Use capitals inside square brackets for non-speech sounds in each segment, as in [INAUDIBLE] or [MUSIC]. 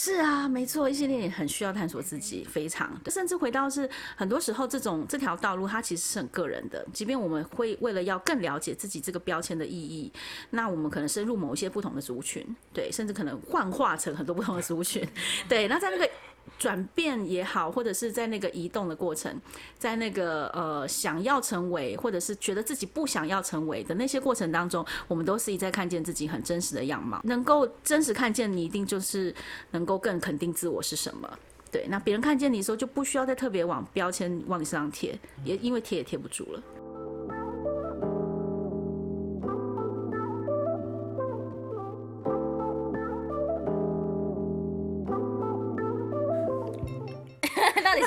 是啊，没错，异性恋也很需要探索自己，非常，甚至回到是很多时候这种这条道路，它其实是很个人的。即便我们会为了要更了解自己这个标签的意义，那我们可能深入某一些不同的族群，对，甚至可能幻化成很多不同的族群，[LAUGHS] 对。那在那个。转变也好，或者是在那个移动的过程，在那个呃想要成为，或者是觉得自己不想要成为的那些过程当中，我们都是一再看见自己很真实的样貌。能够真实看见你，一定就是能够更肯定自我是什么。对，那别人看见你的时候，就不需要再特别往标签往你身上贴，也因为贴也贴不住了。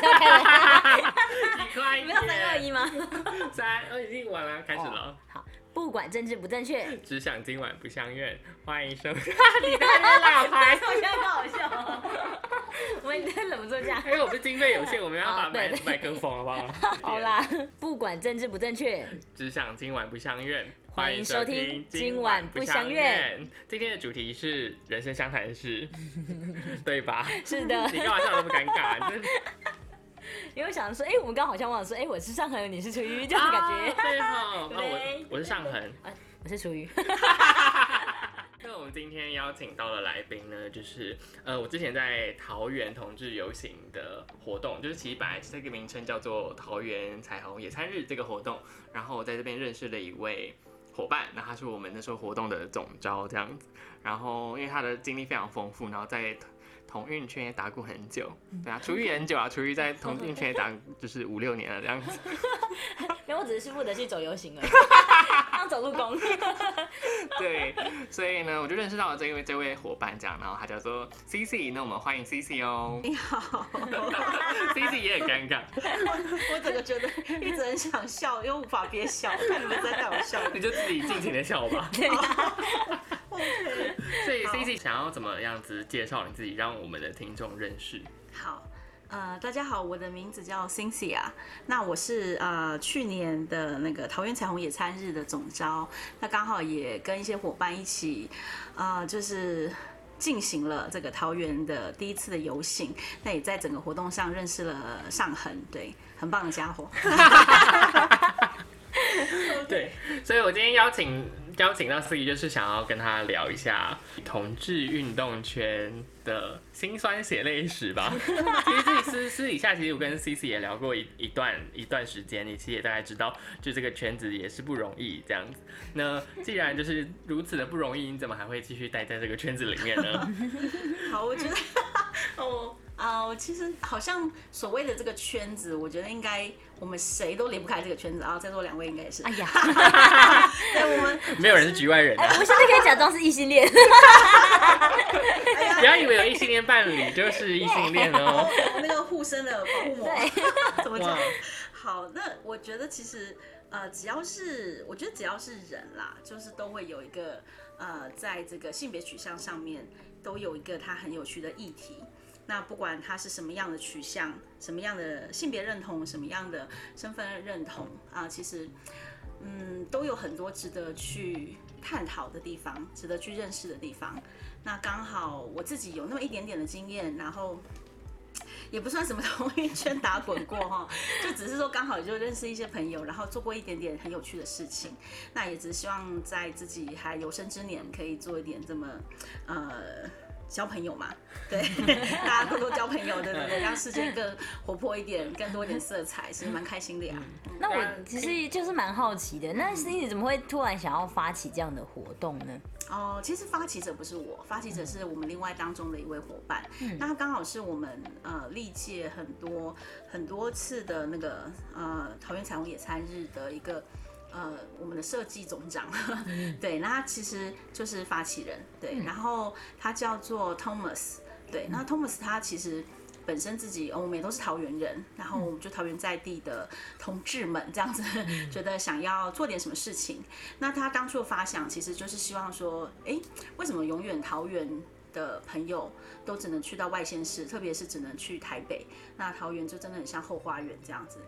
[LAUGHS] 三，我已经完了，开始了。好，不管政治不正确，只想今晚不相怨。欢迎收看你的老牌，好像不好笑。我们忍不住这样，因为我们经费有限，我们要把麦麦克风，好不好？好啦，不管政治不正确，只想今晚不相怨。欢迎收听今晚不相怨。今天的主题是人生相谈室，对吧？[LAUGHS] 是的。你干嘛笑那么尴尬？[LAUGHS] 因为想说，哎，我们刚好像忘了说，哎，我是上恒，你是楚瑜，这样的感觉。对哈，[LAUGHS] 那我我是上恒，[LAUGHS] 我是楚瑜。那我们今天邀请到的来宾呢，就是呃，我之前在桃园同志游行的活动，就是其实本来这个名称叫做桃园彩虹野餐日这个活动，然后我在这边认识了一位伙伴，那他是我们那时候活动的总招这样子，然后因为他的经历非常丰富，然后在。同运圈也打过很久，对啊，厨艺很久啊，厨艺在同运圈也打就是五六年了这样子。[LAUGHS] 因为我只是负责去走游行而已，[LAUGHS] 当走路工。[LAUGHS] 对，所以呢，我就认识到了这位这位伙伴，这样，然后他叫做 C C，那我们欢迎 C C 哦。你好，C C 也很尴尬。我整个觉得一直很想笑，又无法憋笑，看你们在带我笑，你就自己尽情的笑吧。[LAUGHS] 所以 C C 想要怎么样子介绍你自己，让我们的听众认识？好，呃，大家好，我的名字叫 Cynthia，那我是呃去年的那个桃园彩虹野餐日的总招，那刚好也跟一些伙伴一起，呃，就是进行了这个桃园的第一次的游行，那也在整个活动上认识了上恒，对，很棒的家伙。[LAUGHS] 对，所以我今天邀请邀请到司仪，就是想要跟他聊一下同志运动圈的辛酸血泪史吧。[LAUGHS] 其实自己私私底下，其实我跟 C C 也聊过一一段一段时间，你其实也大概知道，就这个圈子也是不容易这样子。那既然就是如此的不容易，你怎么还会继续待在这个圈子里面呢？[LAUGHS] 好，我觉得 [LAUGHS] 哦。啊，我其实好像所谓的这个圈子，我觉得应该我们谁都离不开这个圈子啊。在座两位应该也是。哎呀，[LAUGHS] 对，我们 [LAUGHS] 没有人是局外人。我现在可以假装是异性恋。不要以为有异性恋伴侣就是异性恋哦。那个护身的保护膜。[LAUGHS] 怎么讲？好，那我觉得其实呃，只要是我觉得只要是人啦，就是都会有一个呃，在这个性别取向上面都有一个它很有趣的议题。那不管他是什么样的取向，什么样的性别认同，什么样的身份认同啊，其实，嗯，都有很多值得去探讨的地方，值得去认识的地方。那刚好我自己有那么一点点的经验，然后也不算什么同一圈打滚过哈，就只是说刚好就认识一些朋友，然后做过一点点很有趣的事情。那也只希望在自己还有生之年，可以做一点这么呃。交朋友嘛，[LAUGHS] 对，[LAUGHS] 大家多多交朋友，对对对，让世界更活泼一点，更多一点色彩，其实蛮开心的呀。那我其实就是蛮好奇的，那 C 怎么会突然想要发起这样的活动呢？哦，其实发起者不是我，发起者是我们另外当中的一位伙伴，那他刚好是我们呃历届很多很多次的那个呃桃园彩虹野餐日的一个。呃，我们的设计总长，[LAUGHS] 对，那他其实就是发起人，对，然后他叫做 Thomas，对，那 Thomas 他其实本身自己，我们也都是桃园人，然后我们就桃园在地的同志们这样子，[LAUGHS] 觉得想要做点什么事情，那他当初的发想其实就是希望说，哎，为什么永远桃园的朋友都只能去到外县市，特别是只能去台北，那桃园就真的很像后花园这样子。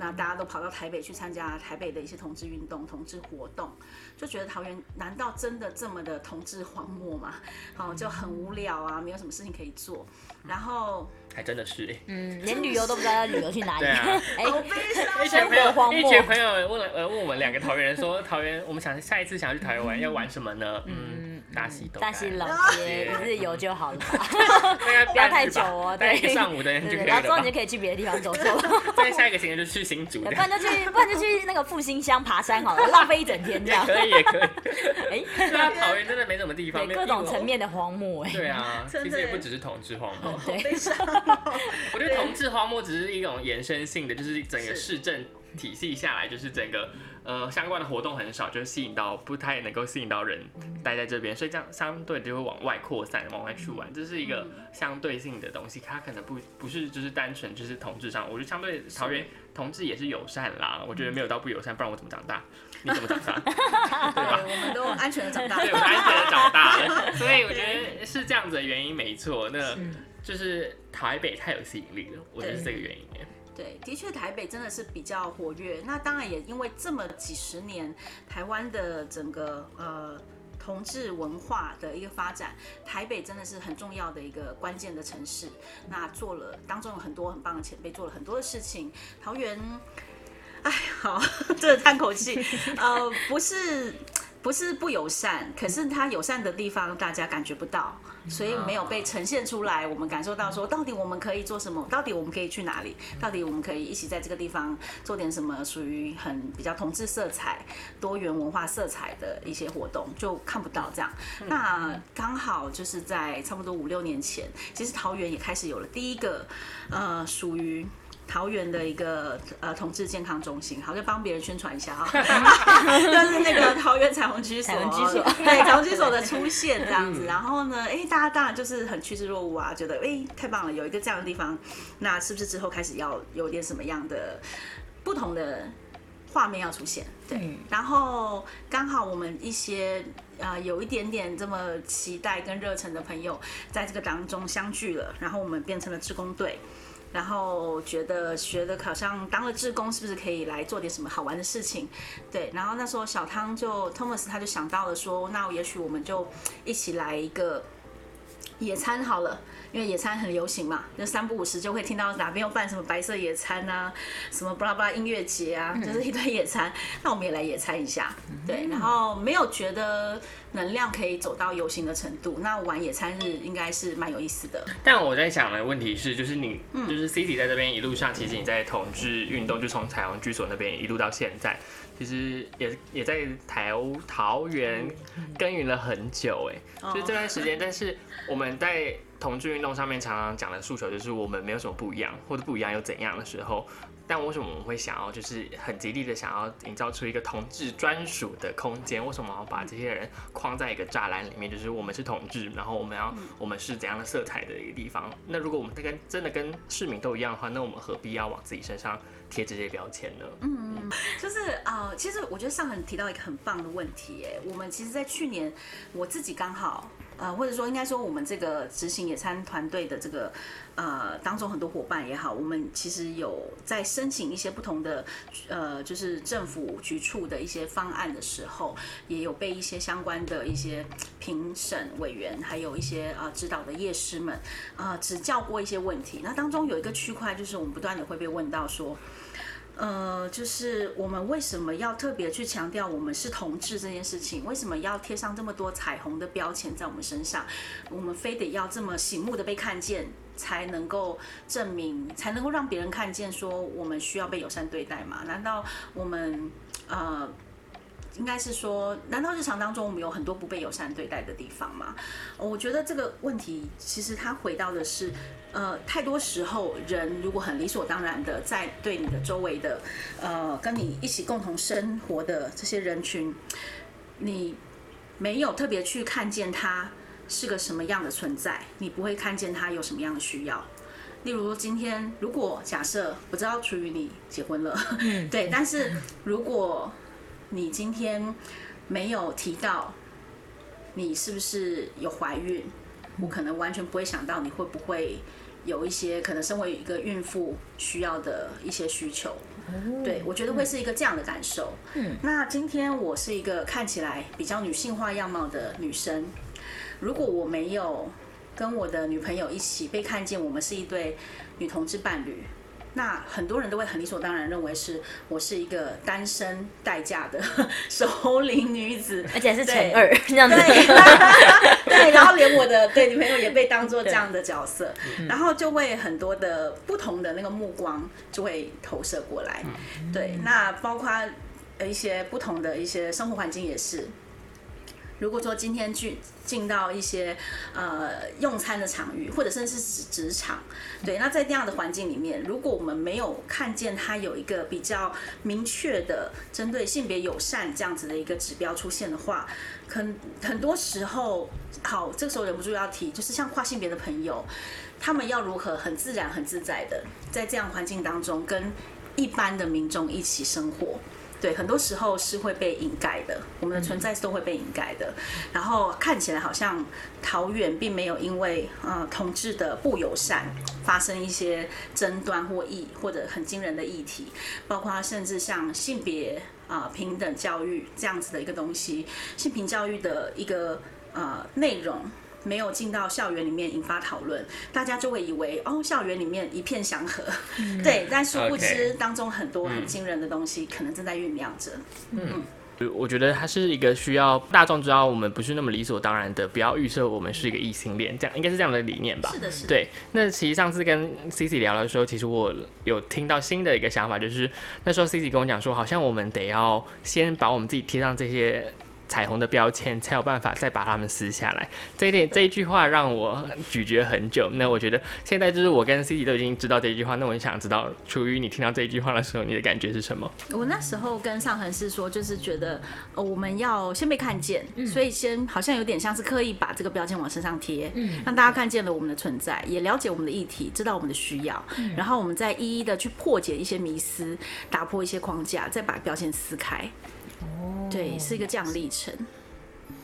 那大家都跑到台北去参加台北的一些同志运动、同志活动，就觉得桃园难道真的这么的同志荒漠吗？好，就很无聊啊，没有什么事情可以做，然后。还真的是，嗯，连旅游都不知道要旅游去哪里。对啊，好悲伤。一群朋友，一群朋友问了呃问我们两个桃园人说，桃园我们想下一次想要去桃园玩，要玩什么呢？嗯，大溪东。大溪老街，一日游就好了。[LAUGHS] 不要太久哦，对，一个上午的人就可以了。然后你就可以去别的地方走走。[LAUGHS] 再下一个行程就去新竹，不然就去，不然就去那个复兴乡爬山好了，浪费一整天这样。可以也可以。[LAUGHS] 哎，对啊，桃园真的没什么地方，各种层面的荒漠哎。对啊，其实也不只是同志荒漠。悲伤。[LAUGHS] 我觉得同志荒漠只是一种延伸性的，就是整个市政体系下来，就是整个呃相关的活动很少，就是吸引到不太能够吸引到人待在这边，所以这样相对就会往外扩散，往外去玩，这是一个相对性的东西，它可能不不是就是单纯就是同志上，我觉得相对桃园同志也是友善啦，我觉得没有到不友善，不然我怎么长大？你怎么长大？[LAUGHS] 对吧？我们都安全的长大，对，我们安全的长大了，[LAUGHS] 所以我觉得是这样子的原因没错。那就是台北太有吸引力了，我觉得是这个原因。对，的确台北真的是比较活跃。那当然也因为这么几十年，台湾的整个呃同志文化的一个发展，台北真的是很重要的一个关键的城市。那做了当中有很多很棒的前辈做了很多的事情。桃园，哎，好，[LAUGHS] 这叹口气，呃，不是。不是不友善，可是它友善的地方大家感觉不到，所以没有被呈现出来。我们感受到说，到底我们可以做什么？到底我们可以去哪里？到底我们可以一起在这个地方做点什么？属于很比较同志色彩、多元文化色彩的一些活动，就看不到这样。那刚好就是在差不多五六年前，其实桃园也开始有了第一个，呃，属于。桃园的一个呃同志健康中心，好，就帮别人宣传一下哈，[LAUGHS] [LAUGHS] 就是那个桃园彩虹居所，对彩虹居所的出现这样子，然后呢，哎，大家当然就是很趋之若鹜啊，觉得哎太棒了，有一个这样的地方，那是不是之后开始要有点什么样的不同的画面要出现？对，然后刚好我们一些呃有一点点这么期待跟热忱的朋友，在这个当中相聚了，然后我们变成了志工队。然后觉得学的好像当了志工，是不是可以来做点什么好玩的事情？对，然后那时候小汤就 Thomas 他就想到了说，那也许我们就一起来一个野餐好了。因为野餐很流行嘛，就三不五时就会听到哪边又办什么白色野餐啊，什么巴拉巴拉音乐节啊，就是一堆野餐。那我们也来野餐一下，对。然后没有觉得能量可以走到游行的程度，那玩野餐日应该是蛮有意思的。但我在想的问题是，就是你，就是 C i T 在这边一路上，其实你在统治运动，就从彩虹居所那边一路到现在，其实也也在台桃园耕耘了很久，哎，就这段时间。但是我们在同志运动上面常常讲的诉求就是我们没有什么不一样，或者不一样又怎样的时候，但为什么我们会想要就是很极力的想要营造出一个同志专属的空间？为什么要把这些人框在一个栅栏里面？就是我们是同志，然后我们要我们是怎样的色彩的一个地方？那如果我们跟真的跟市民都一样的话，那我们何必要往自己身上贴这些标签呢？嗯，就是啊，其实我觉得上恒提到一个很棒的问题，哎，我们其实，在去年我自己刚好。呃，或者说应该说我们这个执行野餐团队的这个呃当中很多伙伴也好，我们其实有在申请一些不同的呃就是政府局处的一些方案的时候，也有被一些相关的一些评审委员，还有一些呃指导的业师们啊指教过一些问题。那当中有一个区块，就是我们不断的会被问到说。呃，就是我们为什么要特别去强调我们是同志这件事情？为什么要贴上这么多彩虹的标签在我们身上？我们非得要这么醒目的被看见，才能够证明，才能够让别人看见说我们需要被友善对待吗？难道我们呃，应该是说，难道日常当中我们有很多不被友善对待的地方吗？我觉得这个问题其实它回到的是。呃，太多时候，人如果很理所当然的在对你的周围的，呃，跟你一起共同生活的这些人群，你没有特别去看见他是个什么样的存在，你不会看见他有什么样的需要。例如，今天如果假设不知道楚于你结婚了，对，但是如果你今天没有提到你是不是有怀孕，我可能完全不会想到你会不会。有一些可能身为一个孕妇需要的一些需求。对，我觉得会是一个这样的感受。嗯，那今天我是一个看起来比较女性化样貌的女生，如果我没有跟我的女朋友一起被看见，我们是一对女同志伴侣。那很多人都会很理所当然认为是我是一个单身待嫁的 [LAUGHS] 首领女子，而且是乘二这样子。[LAUGHS] 对，然后连我的 [LAUGHS] 对女朋友也被当做这样的角色，然后就会很多的不同的那个目光就会投射过来。对，那包括一些不同的一些生活环境也是。如果说今天去进到一些呃用餐的场域，或者甚至是职场，对，那在这样的环境里面，如果我们没有看见它有一个比较明确的针对性别友善这样子的一个指标出现的话，很很多时候，好，这个时候忍不住要提，就是像跨性别的朋友，他们要如何很自然、很自在的在这样环境当中跟一般的民众一起生活。对，很多时候是会被掩盖的，我们的存在是都会被掩盖的。然后看起来好像桃园并没有因为呃同志的不友善发生一些争端或议或者很惊人的议题，包括甚至像性别啊平等教育这样子的一个东西，性平教育的一个呃内容。没有进到校园里面引发讨论，大家就会以为哦，校园里面一片祥和，对，但殊不知当中很多很惊人的东西可能正在酝酿着。嗯，我觉得它是一个需要大众知道，我们不是那么理所当然的，不要预设我们是一个异性恋，这样应该是这样的理念吧？是的，是的。对，那其实上次跟 C C 聊的时候，其实我有听到新的一个想法，就是那时候 C C 跟我讲说，好像我们得要先把我们自己贴上这些。彩虹的标签才有办法再把它们撕下来。这一点这一句话让我咀嚼很久。那我觉得现在就是我跟 C C 都已经知道这一句话。那我想知道，处于你听到这一句话的时候，你的感觉是什么？我那时候跟上恒是说，就是觉得我们要先被看见，所以先好像有点像是刻意把这个标签往身上贴，让大家看见了我们的存在，也了解我们的议题，知道我们的需要，然后我们再一一的去破解一些迷思，打破一些框架，再把标签撕开。哦，对，是一个这样历程。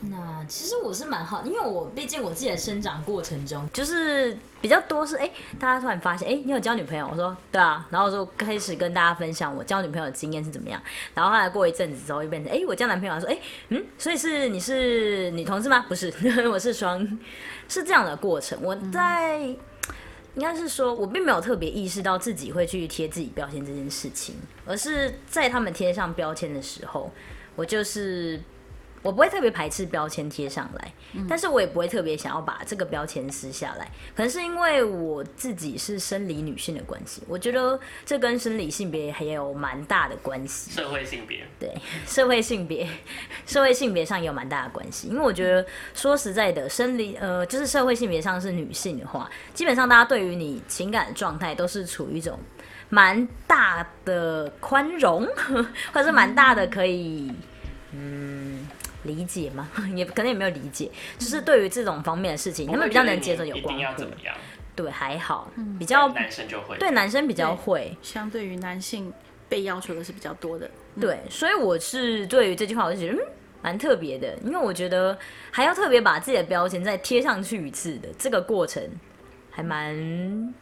那其实我是蛮好，因为我毕竟我自己的生长过程中，就是比较多是哎，大家突然发现哎，你有交女朋友？我说对啊，然后就开始跟大家分享我交女朋友的经验是怎么样。然后后来过一阵子之后，又变成哎，我交男朋友，说哎嗯，所以是你是女同志吗？不是，[LAUGHS] 我是双，是这样的过程。我在应该是说，我并没有特别意识到自己会去贴自己标签这件事情，而是在他们贴上标签的时候。我就是，我不会特别排斥标签贴上来，但是我也不会特别想要把这个标签撕下来。可能是因为我自己是生理女性的关系，我觉得这跟生理性别还有蛮大的关系。社会性别对 [LAUGHS] 社会性别，[LAUGHS] 社会性别上也有蛮大的关系。因为我觉得说实在的，生理呃就是社会性别上是女性的话，基本上大家对于你情感状态都是处于一种。蛮大的宽容，[LAUGHS] 或者是蛮大的可以，嗯，理解吗？[LAUGHS] 也可能也没有理解，就是对于这种方面的事情，他们比较能接受有关。对，还好，比较男生就会对男生比较会，相对于男性被要求的是比较多的。对，所以我是对于这句话，我就觉得嗯，蛮特别的，因为我觉得还要特别把自己的标签再贴上去一次的这个过程，还蛮。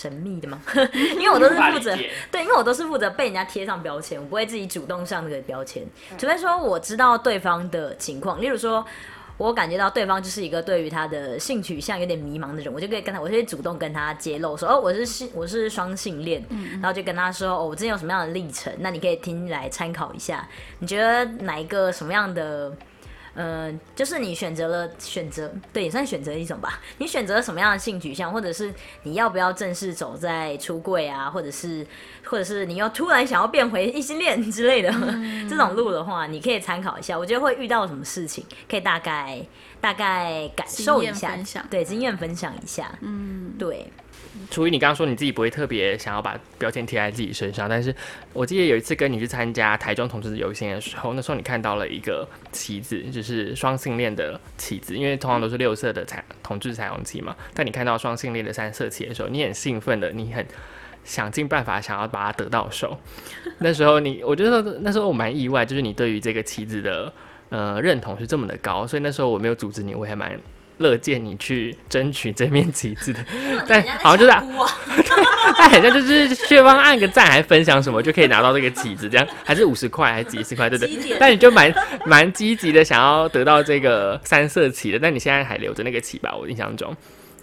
神秘的吗？[LAUGHS] 因为我都是负责对，因为我都是负责被人家贴上标签，我不会自己主动上那个标签。除非说我知道对方的情况，例如说我感觉到对方就是一个对于他的性取向有点迷茫的人，我就可以跟他，我就会主动跟他揭露说，哦，我是性，我是双性恋，然后就跟他说，哦，我之前有什么样的历程，那你可以听来参考一下。你觉得哪一个什么样的？嗯，就是你选择了选择，对，也算选择一种吧。你选择了什么样的性取向，或者是你要不要正式走在出柜啊，或者是，或者是你要突然想要变回异性恋之类的这种路的话，你可以参考一下。我觉得会遇到什么事情，可以大概大概感受一下，对，经验分享一下。嗯，对。除于你刚刚说你自己不会特别想要把标签贴在自己身上，但是我记得有一次跟你去参加台中同志游行的时候，那时候你看到了一个旗子，就是双性恋的旗子，因为通常都是六色的彩同志彩虹旗嘛。但你看到双性恋的三色旗的时候，你很兴奋的，你很想尽办法想要把它得到手。[LAUGHS] 那时候你，我觉得那时候我蛮意外，就是你对于这个旗子的呃认同是这么的高，所以那时候我没有阻止你，我还蛮。乐见你去争取这面旗帜的，[LAUGHS] [LAUGHS] 但好像就是，他好像就是对方按个赞还分享什么就可以拿到这个旗子，这样还是五十块还是几十块，对不对？但你就蛮蛮积极的想要得到这个三色旗的，但你现在还留着那个旗吧？我印象中。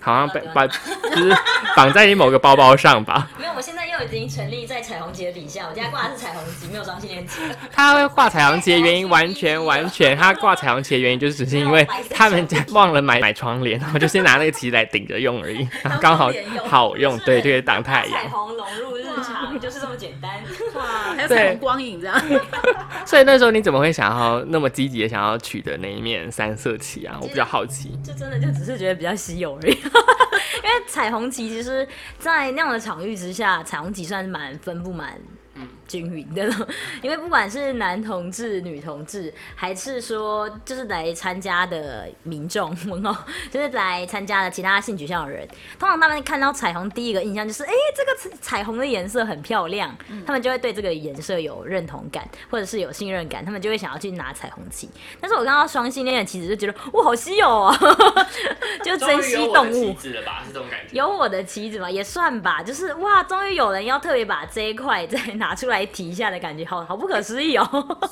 好像被把就是绑在你某个包包上吧。[LAUGHS] 没有，我现在又已经成立在彩虹旗底下，我家挂的是彩虹旗，没有双性恋旗。他会挂彩虹旗的原因完全完全，他挂彩虹旗的原因就是只是因为他们家忘了买买窗帘，然后就先拿那个旗来顶着用而已，[LAUGHS] 刚好好用，对，就可以挡太阳。彩虹融入日常就是这么简单。哇，还有彩虹光影这样。[LAUGHS] 所以那时候你怎么会想要那么积极的想要取得那一面三色旗啊？我比较好奇。就真的就只是觉得比较稀有而已。[LAUGHS] 因为彩虹旗其实，在那样的场域之下，彩虹旗算是蛮分布蛮。均匀的，[LAUGHS] 因为不管是男同志、女同志，还是说就是来参加的民众，哦，[LAUGHS] 就是来参加的其他性取向的人，通常他们看到彩虹，第一个印象就是，哎，这个彩虹的颜色很漂亮，他们就会对这个颜色有认同感，或者是有信任感，他们就会想要去拿彩虹旗。但是我看到双性恋的旗子，就觉得哇，好稀有哦，[LAUGHS] 就珍惜动物。吧？是这种感觉。有我的旗子吗？也算吧，就是哇，终于有人要特别把这一块再拿出来。来提一下的感觉，好好不可思议哦。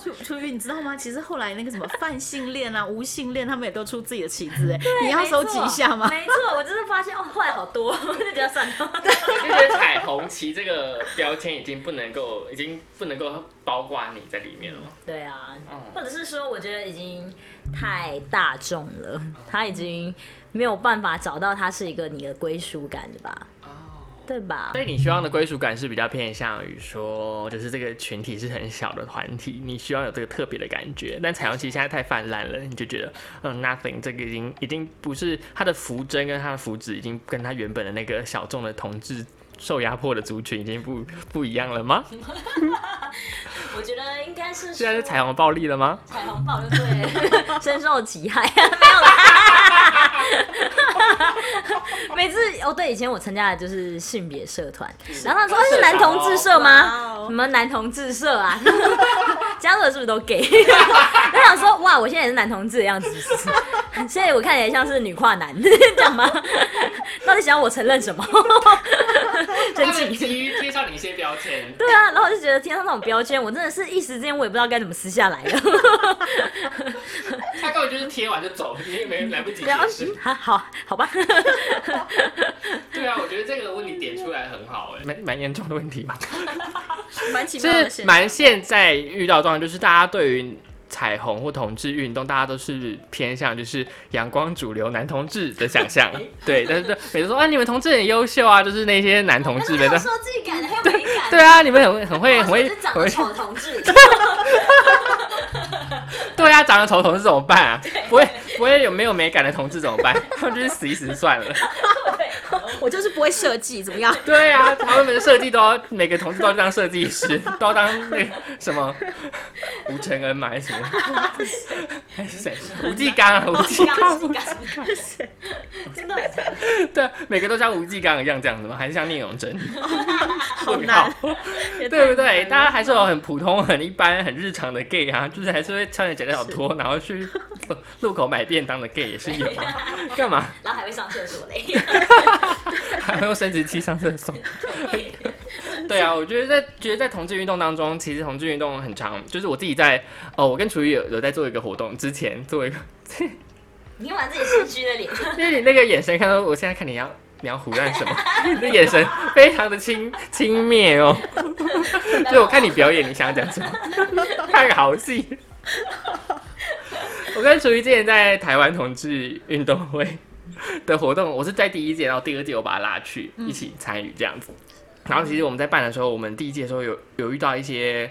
初初雨，你知道吗？其实后来那个什么泛性恋啊、[LAUGHS] 无性恋，他们也都出自己的旗帜哎。你要收集一下吗？没错，我真的发现哦，后来好多，就觉得算了。就觉得彩虹旗这个标签已经不能够，已经不能够包括你在里面了。对啊，或者是说，我觉得已经太大众了，他已经没有办法找到它是一个你的归属感的吧。对吧？所以你希望的归属感是比较偏向于说，就是这个群体是很小的团体，你需要有这个特别的感觉。但彩虹旗现在太泛滥了，你就觉得，嗯，nothing，这个已经已经不是它的福针跟它的福祉，已经跟它原本的那个小众的同志受压迫的族群已经不 [LAUGHS] 不一样了吗？[LAUGHS] 我觉得应该是现在是彩虹暴力了吗？彩虹暴力对，[LAUGHS] 深受其害，没有啦。每次哦，对，以前我参加的就是性别社团，然后他说是男同志社吗？什么男同志社啊？加入的是不是都 gay？我想说，哇，我现在也是男同志的样子，[LAUGHS] 现在我看起来像是女跨男，[LAUGHS] 这样吗？[LAUGHS] 到底想要我承认什么？真气，贴上你一些标签。对啊，然后我就觉得贴上那种标签，我真的是一时之间我也不知道该怎么撕下来了。他根本就是贴完就走，因为没来不及。好好好吧。对啊，我觉得这个问题点出来很好，哎，蛮蛮严重的问题吧。蛮奇妙的蛮现在遇到状况，就是大家对于彩虹或同志运动，大家都是偏向就是阳光主流男同志的想象。[LAUGHS] 对，但是每次说啊，你们同志很优秀啊，就是那些男同志们的。说自己感很有美感。对啊，你们很很会很会。长得丑同志。[LAUGHS] [LAUGHS] [LAUGHS] 对啊，长得丑的同志怎么办啊？[LAUGHS] 不会不会有没有美感的同志怎么办？[LAUGHS] 他们就是死一死算了。我就是不会设计，怎么样？对啊，他们的设计都要每个同事都要当设计师，都要当那什么吴承恩嘛，还是什么？还是谁？吴继刚啊，吴继刚，吴继刚是谁？真的？对，每个都像吴继刚一样这样子吗？还是像聂永真？好难，对不对？大家还是有很普通、很一般、很日常的 gay 啊，就是还是会穿着剪刀拖，然后去路口买便当的 gay 也是有啊。干嘛？[LAUGHS] 然后还会上厕所嘞。[LAUGHS] 还会用生殖器上厕所。[LAUGHS] 对啊，我觉得在觉得在同志运动当中，其实同志运动很长。就是我自己在哦，我跟楚瑜有有在做一个活动之前做一个。你看自己心虚的脸，因为你那个眼神看到，我现在看你要你要胡乱什么，[LAUGHS] 你的眼神非常的轻轻蔑哦。[LAUGHS] 所以我看你表演，你想要讲什么？[LAUGHS] 看个好戏。我跟楚瑜之前在台湾同志运动会。的活动，我是在第一届，然后第二届我把他拉去一起参与这样子。然后其实我们在办的时候，我们第一届的时候有有遇到一些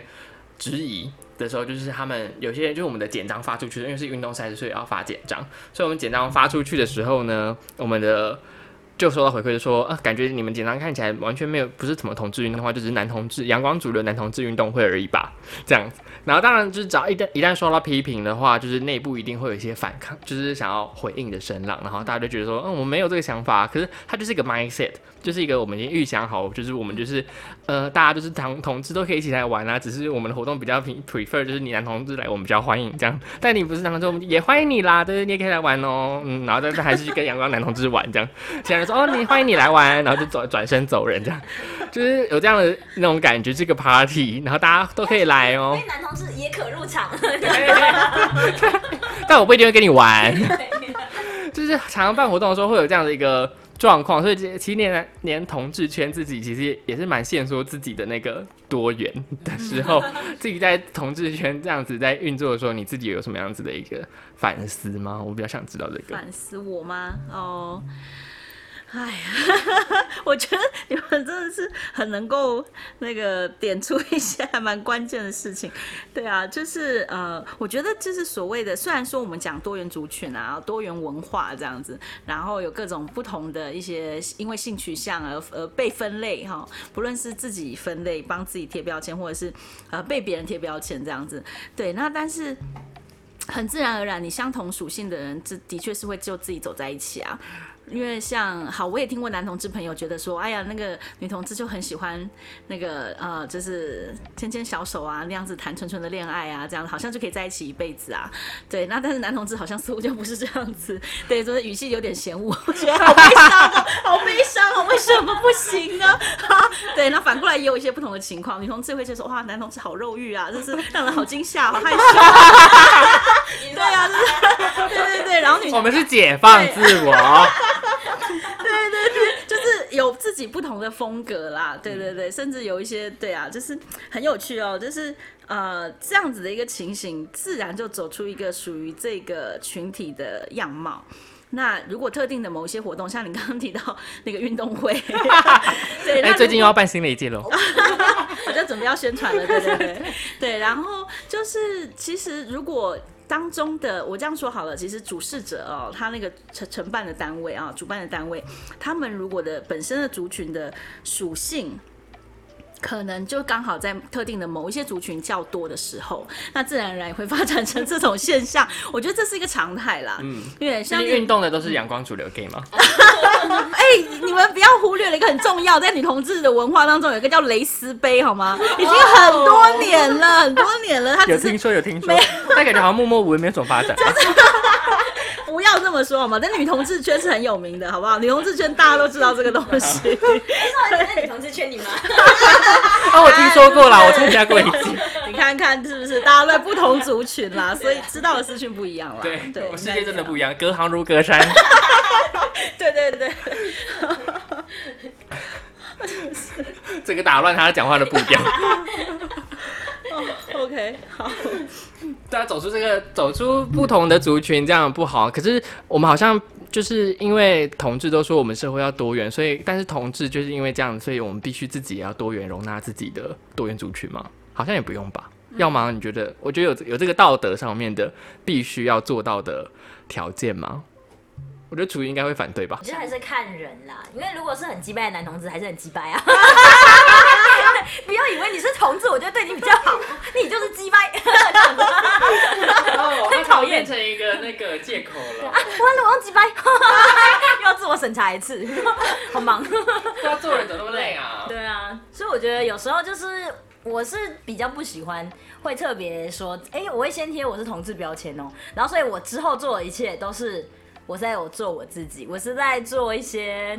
质疑的时候，就是他们有些人就是我们的简章发出去，因为是运动赛事，所以要发简章。所以我们简章发出去的时候呢，我们的就收到回馈，就说啊，感觉你们简单看起来完全没有不是什么同志运动的话，就是男同志阳光主流男同志运动会而已吧，这样子。然后当然就是只要一旦一旦受到批评的话，就是内部一定会有一些反抗，就是想要回应的声浪，然后大家就觉得说，嗯，我没有这个想法，可是它就是一个 mindset，就是一个我们已经预想好，就是我们就是呃，大家就是同同志都可以一起来玩啊，只是我们的活动比较 prefer 就是你男同志来，我们比较欢迎这样。但你不是男同志，我们也欢迎你啦，对，你也可以来玩哦，嗯，然后但是还是去跟阳光男同志玩这样。其他人说哦，你欢迎你来玩，然后就转转身走人这样，就是有这样的那种感觉，这个 party，然后大家都可以来哦。男同志也可入场。[LAUGHS] 但我不一定会跟你玩，[LAUGHS] 就是常常办活动的时候会有这样的一个状况，所以其实连连同志圈自己其实也是蛮限缩自己的那个多元的时候，自己在同志圈这样子在运作的时候，你自己有什么样子的一个反思吗？我比较想知道这个。反思我吗？哦。哎呀，我觉得你们真的是很能够那个点出一些还蛮关键的事情。对啊，就是呃，我觉得就是所谓的，虽然说我们讲多元族群啊、多元文化这样子，然后有各种不同的一些因为性取向而而被分类哈，不论是自己分类帮自己贴标签，或者是呃被别人贴标签这样子。对，那但是很自然而然，你相同属性的人，这的确是会就自己走在一起啊。因为像好，我也听过男同志朋友觉得说，哎呀，那个女同志就很喜欢那个呃，就是牵牵小手啊，那样子谈纯纯的恋爱啊，这样好像就可以在一起一辈子啊。对，那但是男同志好像似乎就不是这样子，对，就是语气有点嫌恶，我觉得好悲伤哦，好悲伤哦，为什么不行呢？对，那反过来也有一些不同的情况，女同志会觉得说，哇，男同志好肉欲啊，就是让人好惊吓，好害羞。[LAUGHS] 对啊，就是对对对，然后女我们是解放自我。[LAUGHS] 对对对，[LAUGHS] 就是有自己不同的风格啦。对对对，甚至有一些对啊，就是很有趣哦。就是呃，这样子的一个情形，自然就走出一个属于这个群体的样貌。那如果特定的某一些活动，像你刚刚提到那个运动会，[LAUGHS] 对，哎，最近又要办新的一届喽，[LAUGHS] 我就准备要宣传了，对对对对。然后就是，其实如果。当中的我这样说好了，其实主事者哦，他那个承承办的单位啊，主办的单位，他们如果的本身的族群的属性。可能就刚好在特定的某一些族群较多的时候，那自然而然也会发展成这种现象。[LAUGHS] 我觉得这是一个常态啦。嗯，因为像运动的都是阳光主流 gay 吗？[LAUGHS] 哎，你们不要忽略了一个很重要，在女同志的文化当中，有一个叫蕾丝杯，好吗？[LAUGHS] 已经很多年了，很多年了。他有听说有听说，但感觉好像默默无闻，没有什么发展。[LAUGHS] 不要这么说好吗？但女同志圈是很有名的，好不好？女同志圈大家都知道这个东西。没错，在女同志圈你吗？[LAUGHS] 哦，我听说过啦，我参加过一次。你看看是不是？大家在不同族群啦，所以知道的资讯不一样了。对对，世界真的不一样，隔行如隔山。对 [LAUGHS] 对对。这个打乱他讲话的步调。[LAUGHS] OK，好。大家走出这个，走出不同的族群，这样不好。可是我们好像就是因为同志都说我们社会要多元，所以但是同志就是因为这样，所以我们必须自己也要多元，容纳自己的多元族群吗？好像也不用吧。要吗？你觉得？我觉得有有这个道德上面的必须要做到的条件吗？我觉得主义应该会反对吧？我觉得还是看人啦，因为如果是很击败的男同志，还是很击败啊。[LAUGHS] 不要以为你是同志，我就对你比较好，你就是击败。[LAUGHS] 太讨厌，变成一个那个借口了。[LAUGHS] 完了，我要击败，又要自我审查一次，好忙。要做人怎么那么累啊？对啊，所以我觉得有时候就是我是比较不喜欢会特别说，哎，我会先贴我是同志标签哦，然后所以我之后做的一切都是。我在我做我自己，我是在做一些，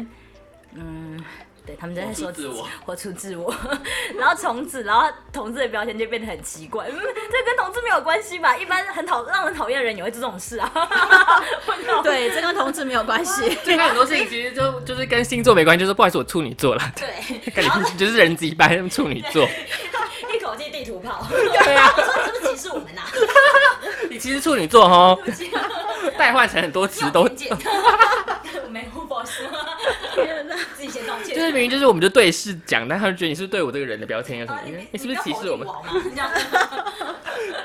嗯，对他们在说自我，活出自我，[LAUGHS] 然后从此，然后同志的标签就变得很奇怪，这跟同志没有关系吧？一般很讨让人讨厌的人也会做这种事啊。[LAUGHS] 对，这跟同志没有关系。[LAUGHS] 这个很多事情其实就就是跟星座没关系，就是不好意思，我处女座了。对，跟你就是人一般处女座。一口气地图炮。对啊，我说是不是歧视我们呐？你其实处女座哦。代换成很多词都，[LAUGHS] 没有，不好意思，自己先道歉。就是明明就是我们就对视讲，但他就觉得你是对我这个人的标签有什么？你是不是歧视我们？[LAUGHS]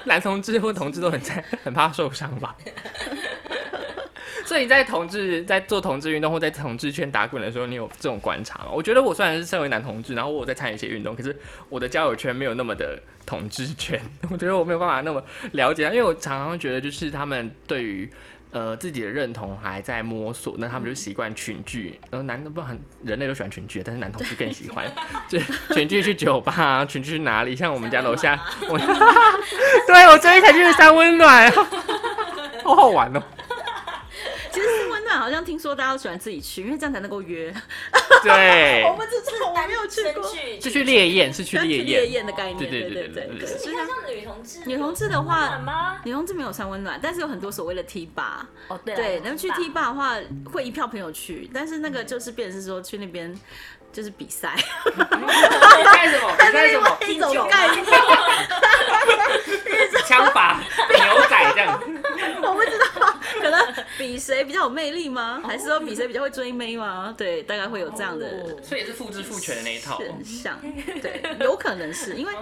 男同志或同志都很在很怕受伤吧？所以在同志在做同志运动或在同志圈打滚的时候，你有这种观察吗？我觉得我虽然是身为男同志，然后我在参与一些运动，可是我的交友圈没有那么的同志圈，[LAUGHS] 我觉得我没有办法那么了解，因为我常常觉得就是他们对于。呃，自己的认同还在摸索，那他们就习惯群聚。然后男的不很，人类都喜欢群聚，但是男同志更喜欢，就群聚去酒吧，群聚去哪里？像我们家楼下，我，[LAUGHS] 对我昨天才去三温暖，[LAUGHS] 好好玩哦。其实温暖好像听说大家都喜欢自己去，因为这样才能够约。[LAUGHS] 对，[LAUGHS] 我们只是我没有去过，是去烈焰，是去烈焰焰的概念。对对对对对。就像女同志，女同志的话，女同志没有三温暖，但是有很多所谓的 T 吧。哦对。对，然后去 T 吧的话，会一票朋友去，但是那个就是变成是说去那边就是比赛。[LAUGHS] 比赛什么？比赛什么？一种概念。枪法牛仔这样。我不知道，[LAUGHS] 可能比谁比较有魅力吗？还是说比谁比较会追妹吗？对，大概会有这样的。所以也是复制父权的那一套。很像，对，有可能是因为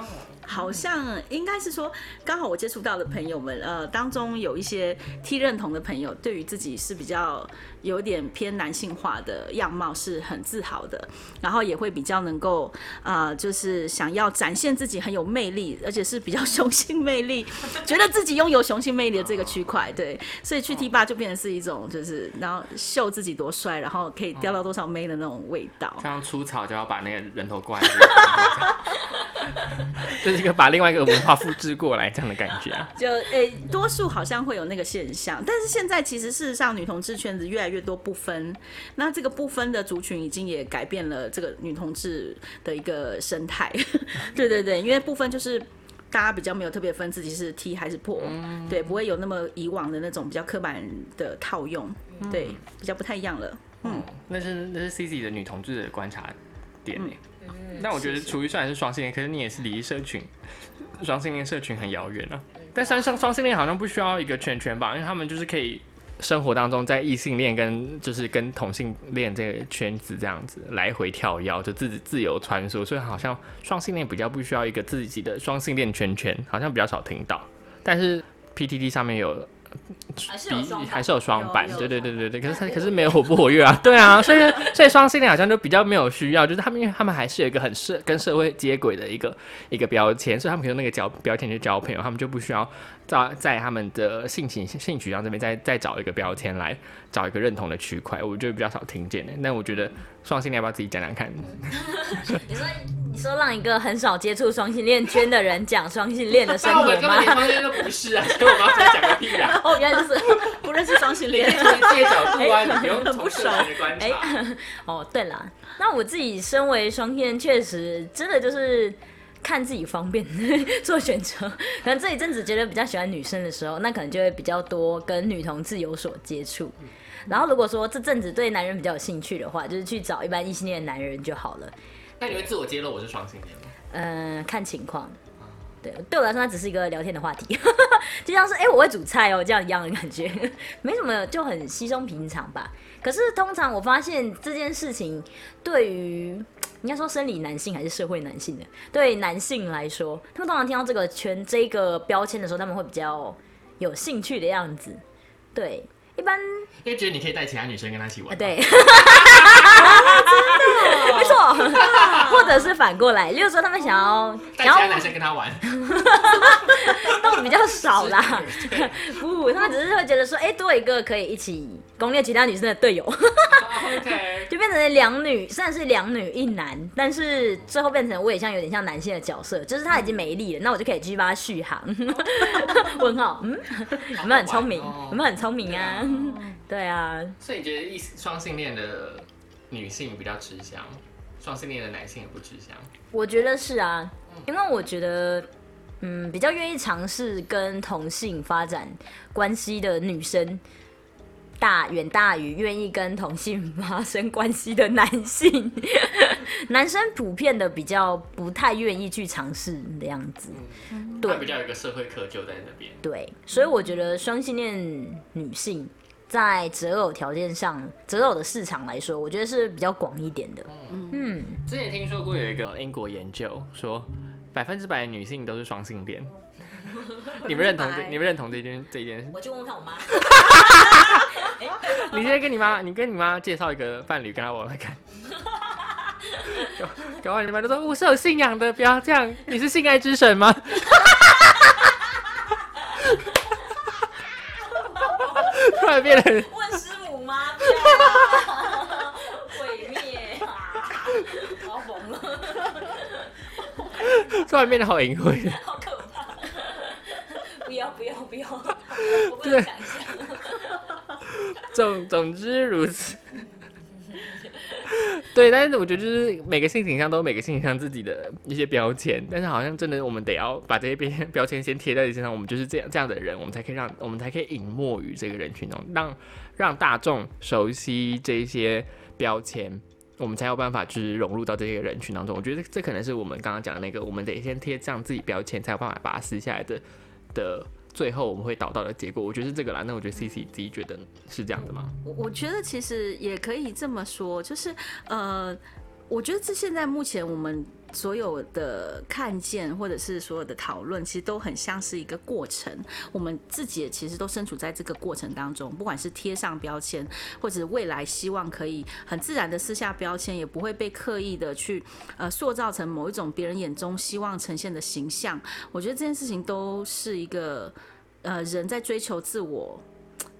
好像应该是说，刚好我接触到的朋友们，呃，当中有一些 T 认同的朋友，对于自己是比较有点偏男性化的样貌是很自豪的，然后也会比较能够啊，就是想要展现自己很有魅力，而且是比较雄性魅力，[LAUGHS] 觉得自己拥有雄性魅力的这个区块，对，所以去 T 吧就变成是一种就是然后秀自己多帅，然后可以钓到多少妹的那种味道。像出草就要把那个人头挂在。[LAUGHS] 就是一个把另外一个文化复制过来这样的感觉啊。[LAUGHS] 就诶，多数好像会有那个现象，但是现在其实事实上女同志圈子越来越多不分，那这个不分的族群已经也改变了这个女同志的一个生态。[LAUGHS] 对对对，因为不分就是大家比较没有特别分自己是 T 还是破，对，不会有那么以往的那种比较刻板的套用，对，比较不太一样了。嗯，那是那是 C C 的女同志的观察点。呢。但我觉得，处于虽然是双性恋，可是你也是离社群双性恋社群很遥远啊。但双双双性恋好像不需要一个圈圈吧，因为他们就是可以生活当中在异性恋跟就是跟同性恋这个圈子这样子来回跳跃，就自己自由穿梭。所以好像双性恋比较不需要一个自己的双性恋圈圈，好像比较少听到。但是 PTT 上面有。比还是有双板，对对对对对，可是他可是没有活不活跃啊，对啊，所以所以双性恋好像就比较没有需要，就是他们因为他们还是有一个很社跟社会接轨的一个一个标签，所以他们可用那个交标签去交朋友，他们就不需要在在他们的性情性取向这边再再找一个标签来找一个认同的区块，我觉得比较少听见的。那我觉得双性恋要不要自己讲讲看？[LAUGHS] 你说你。说让一个很少接触双性恋圈的人讲双性恋的生活吗？双性恋都不是啊，[LAUGHS] 所以我要讲个屁啊！哦，原来就是不认识双性恋，从这些角度啊，你不用不熟的观察。[LAUGHS] 哦，对了，那我自己身为双性恋，确实真的就是看自己方便做选择。可能这一阵子觉得比较喜欢女生的时候，那可能就会比较多跟女同志有所接触。然后如果说这阵子对男人比较有兴趣的话，就是去找一般异性恋的男人就好了。那你会自我揭露我是双性恋吗？嗯，看情况。对，对我来说，它只是一个聊天的话题，[LAUGHS] 就像是哎，我会煮菜哦，这样一样的感觉，[LAUGHS] 没什么，就很稀松平常吧。可是通常我发现这件事情，对于应该说生理男性还是社会男性的，对男性来说，他们通常听到这个圈这个标签的时候，他们会比较有兴趣的样子。对，一般因为觉得你可以带其他女生跟他一起玩。对。没错，或者是反过来，例如说他们想要带其他男生跟他玩，[LAUGHS] [LAUGHS] 都比较少啦。不，他们只是会觉得说，哎，多一个可以一起攻略其他女生的队友，就变成两女，虽然是两女一男，但是最后变成我也像有点像男性的角色，就是他已经没力了，那我就可以继续帮他续航。[LAUGHS] 问号，嗯，[LAUGHS] 有没有很聪明？有没有很聪明啊？[LAUGHS] 对啊。所以你觉得异双性恋的？女性比较吃香，双性恋的男性也不吃香。我觉得是啊，因为我觉得，嗯，比较愿意尝试跟同性发展关系的女生，大远大于愿意跟同性发生关系的男性。[LAUGHS] 男生普遍的比较不太愿意去尝试的样子，对，比较有一个社会窠臼在那边。对，所以我觉得双性恋女性。在择偶条件上，择偶的市场来说，我觉得是比较广一点的。嗯，之前听说过有一个英国研究说，百分之百的女性都是双性恋，[LAUGHS] 你们认同这？你们认同这件这件事？我就问问看我妈。[LAUGHS] 你现在跟你妈，你跟你妈介绍一个伴侣，跟她玩玩看。搞搞完你妈就说我是有信仰的，不要这样。你是性爱之神吗？[LAUGHS] 突然变得问师母吗？不要啊毁灭啊！好疯了，突然变得好隐晦。好可怕！不要不要不要！我不能想象。总之如此。对，但是我觉得就是每个性倾向都有每个性倾向自己的一些标签，但是好像真的我们得要把这些标标签先贴在你身上，我们就是这样这样的人，我们才可以让我们才可以隐没于这个人群中，让让大众熟悉这些标签，我们才有办法就是融入到这些人群当中。我觉得这可能是我们刚刚讲的那个，我们得先贴上自己标签，才有办法把它撕下来的的。最后我们会导到的结果，我觉得是这个啦。那我觉得 C C 自己觉得是这样的吗？我我觉得其实也可以这么说，就是呃，我觉得这现在目前我们所有的看见或者是所有的讨论，其实都很像是一个过程。我们自己也其实都身处在这个过程当中，不管是贴上标签，或者未来希望可以很自然的撕下标签，也不会被刻意的去呃塑造成某一种别人眼中希望呈现的形象。我觉得这件事情都是一个呃人在追求自我。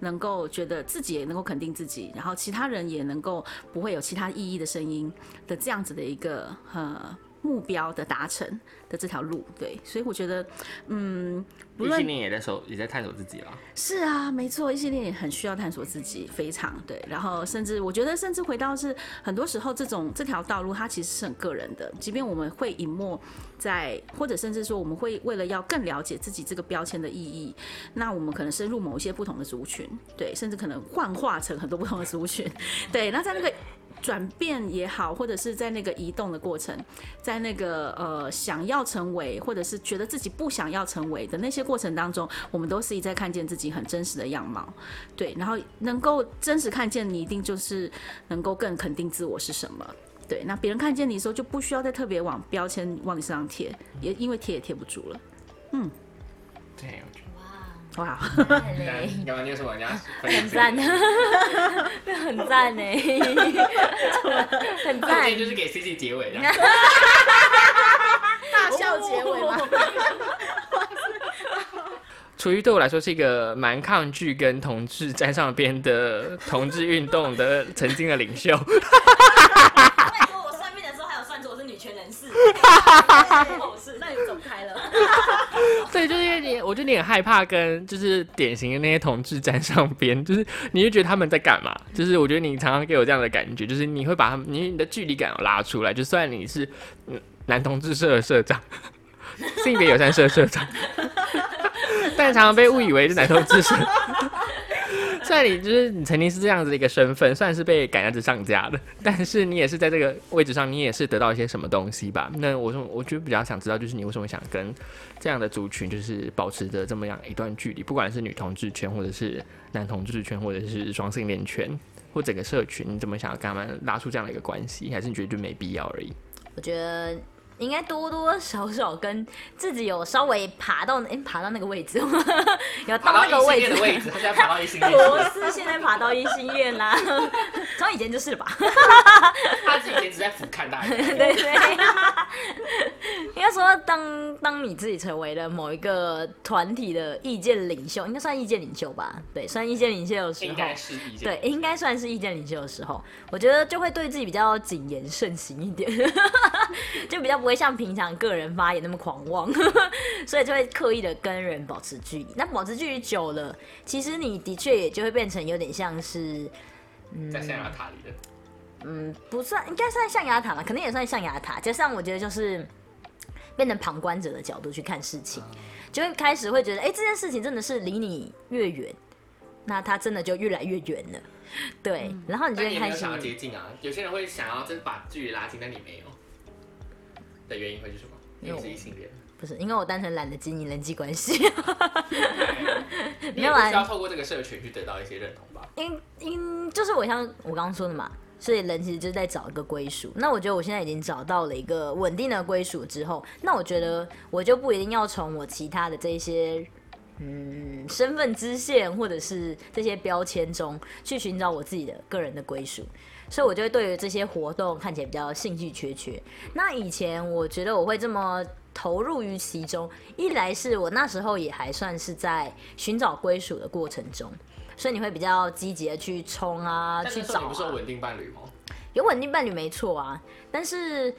能够觉得自己也能够肯定自己，然后其他人也能够不会有其他异义的声音的这样子的一个呃目标的达成的这条路，对，所以我觉得，嗯，不论异性恋也在搜，也在探索自己了。是啊，没错，异性恋也很需要探索自己，非常对。然后甚至我觉得，甚至回到是很多时候这种这条道路，它其实是很个人的。即便我们会隐没在，或者甚至说我们会为了要更了解自己这个标签的意义，那我们可能深入某一些不同的族群，对，甚至可能幻化成很多不同的族群，对。那在那个转变也好，或者是在那个移动的过程，在那个呃想要成为，或者是觉得自己不想要成为的那些过程当中，我们都是一在看见自己很真实的样貌，对，然后能够真实看见你，一定就是能够更肯定自我是什么。对，那别人看见你的时候，就不需要再特别往标签往你身上贴，也因为贴也贴不住了。对，哇，赞嘞，干嘛？你有什么人家很赞，[LAUGHS] 很赞呢，很赞今。天就是给 C C 结尾的。[LAUGHS] 大笑结尾吗？[LAUGHS] 楚瑜对我来说是一个蛮抗拒跟同志沾上边的同志运动的曾经的领袖。拜托，我算命的时候还有算出我是女是那你走开了。对，就是因为你，我觉得你很害怕跟就是典型的那些同志沾上边，就是你就觉得他们在干嘛？[LAUGHS] 就是我觉得你常常给我这样的感觉，就是你会把他们，你你的距离感拉出来。就算你是男同志社的社长，[LAUGHS] 性别友善社社长，[LAUGHS] 但常常被误以为是男同志社。虽然你就是你曾经是这样子的一个身份，算是被赶鸭子上架的，[LAUGHS] 但是你也是在这个位置上，你也是得到一些什么东西吧？那我说，我就比较想知道，就是你为什么想跟这样的族群，就是保持着这么样一段距离，不管是女同志圈，或者是男同志圈，或者是双性恋圈，或整个社群，你怎么想要跟他们拉出这样的一个关系？还是你觉得就没必要而已？我觉得应该多多少少跟自己有稍微爬到哎、爬到那个位置，[LAUGHS] 有到那个位置。的位置，他现在 [LAUGHS] 爬到异性恋罗斯现在爬到异性恋啦，[LAUGHS] 从以前就是了吧？他自己以前只在俯瞰大家。对对，应该说当当你自己成为了某一个团体的意见领袖，应该算意见领袖吧？对，算意见领袖的时候，应该是意见。对，应该算是意见领袖的时候，我觉得就会对自己比较谨言慎行一点，就比较不会像平常个人发言那么狂妄，[LAUGHS] 所以就会刻意的跟人保持距离。那保持距离久了，其实你的确也就会变成有点像是。嗯在象牙塔里的。嗯，不算，应该算象牙塔嘛，肯定也算象牙塔。加上我觉得就是变成旁观者的角度去看事情，就会开始会觉得，哎、这件事情真的是离你越远，那它真的就越来越远了。对，然后你就会开始但你也没有想要接近啊？有些人会想要就是把距离拉近，但你没有的原因会是什么？因为你是异性恋，不是因为我单纯懒得经营人际关系，[LAUGHS] 你也不需要透过这个社群去得到一些认同吧？因因就是我像我刚刚说的嘛，所以人其实就是在找一个归属。那我觉得我现在已经找到了一个稳定的归属之后，那我觉得我就不一定要从我其他的这些嗯身份支线或者是这些标签中去寻找我自己的个人的归属。所以，我就会对于这些活动看起来比较兴趣缺缺。那以前我觉得我会这么投入于其中，一来是我那时候也还算是在寻找归属的过程中，所以你会比较积极的去冲啊，去找、啊。不是有稳定伴侣吗？有稳定伴侣没错啊，但是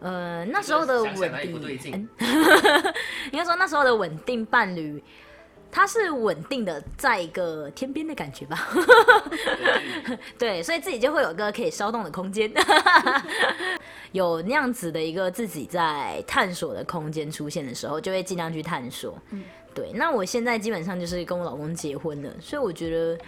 呃那时候的稳定，[LAUGHS] 应该说那时候的稳定伴侣。它是稳定的，在一个天边的感觉吧，对，[LAUGHS] 所以自己就会有一个可以骚动的空间，[LAUGHS] 有那样子的一个自己在探索的空间出现的时候，就会尽量去探索。对，那我现在基本上就是跟我老公结婚了，所以我觉得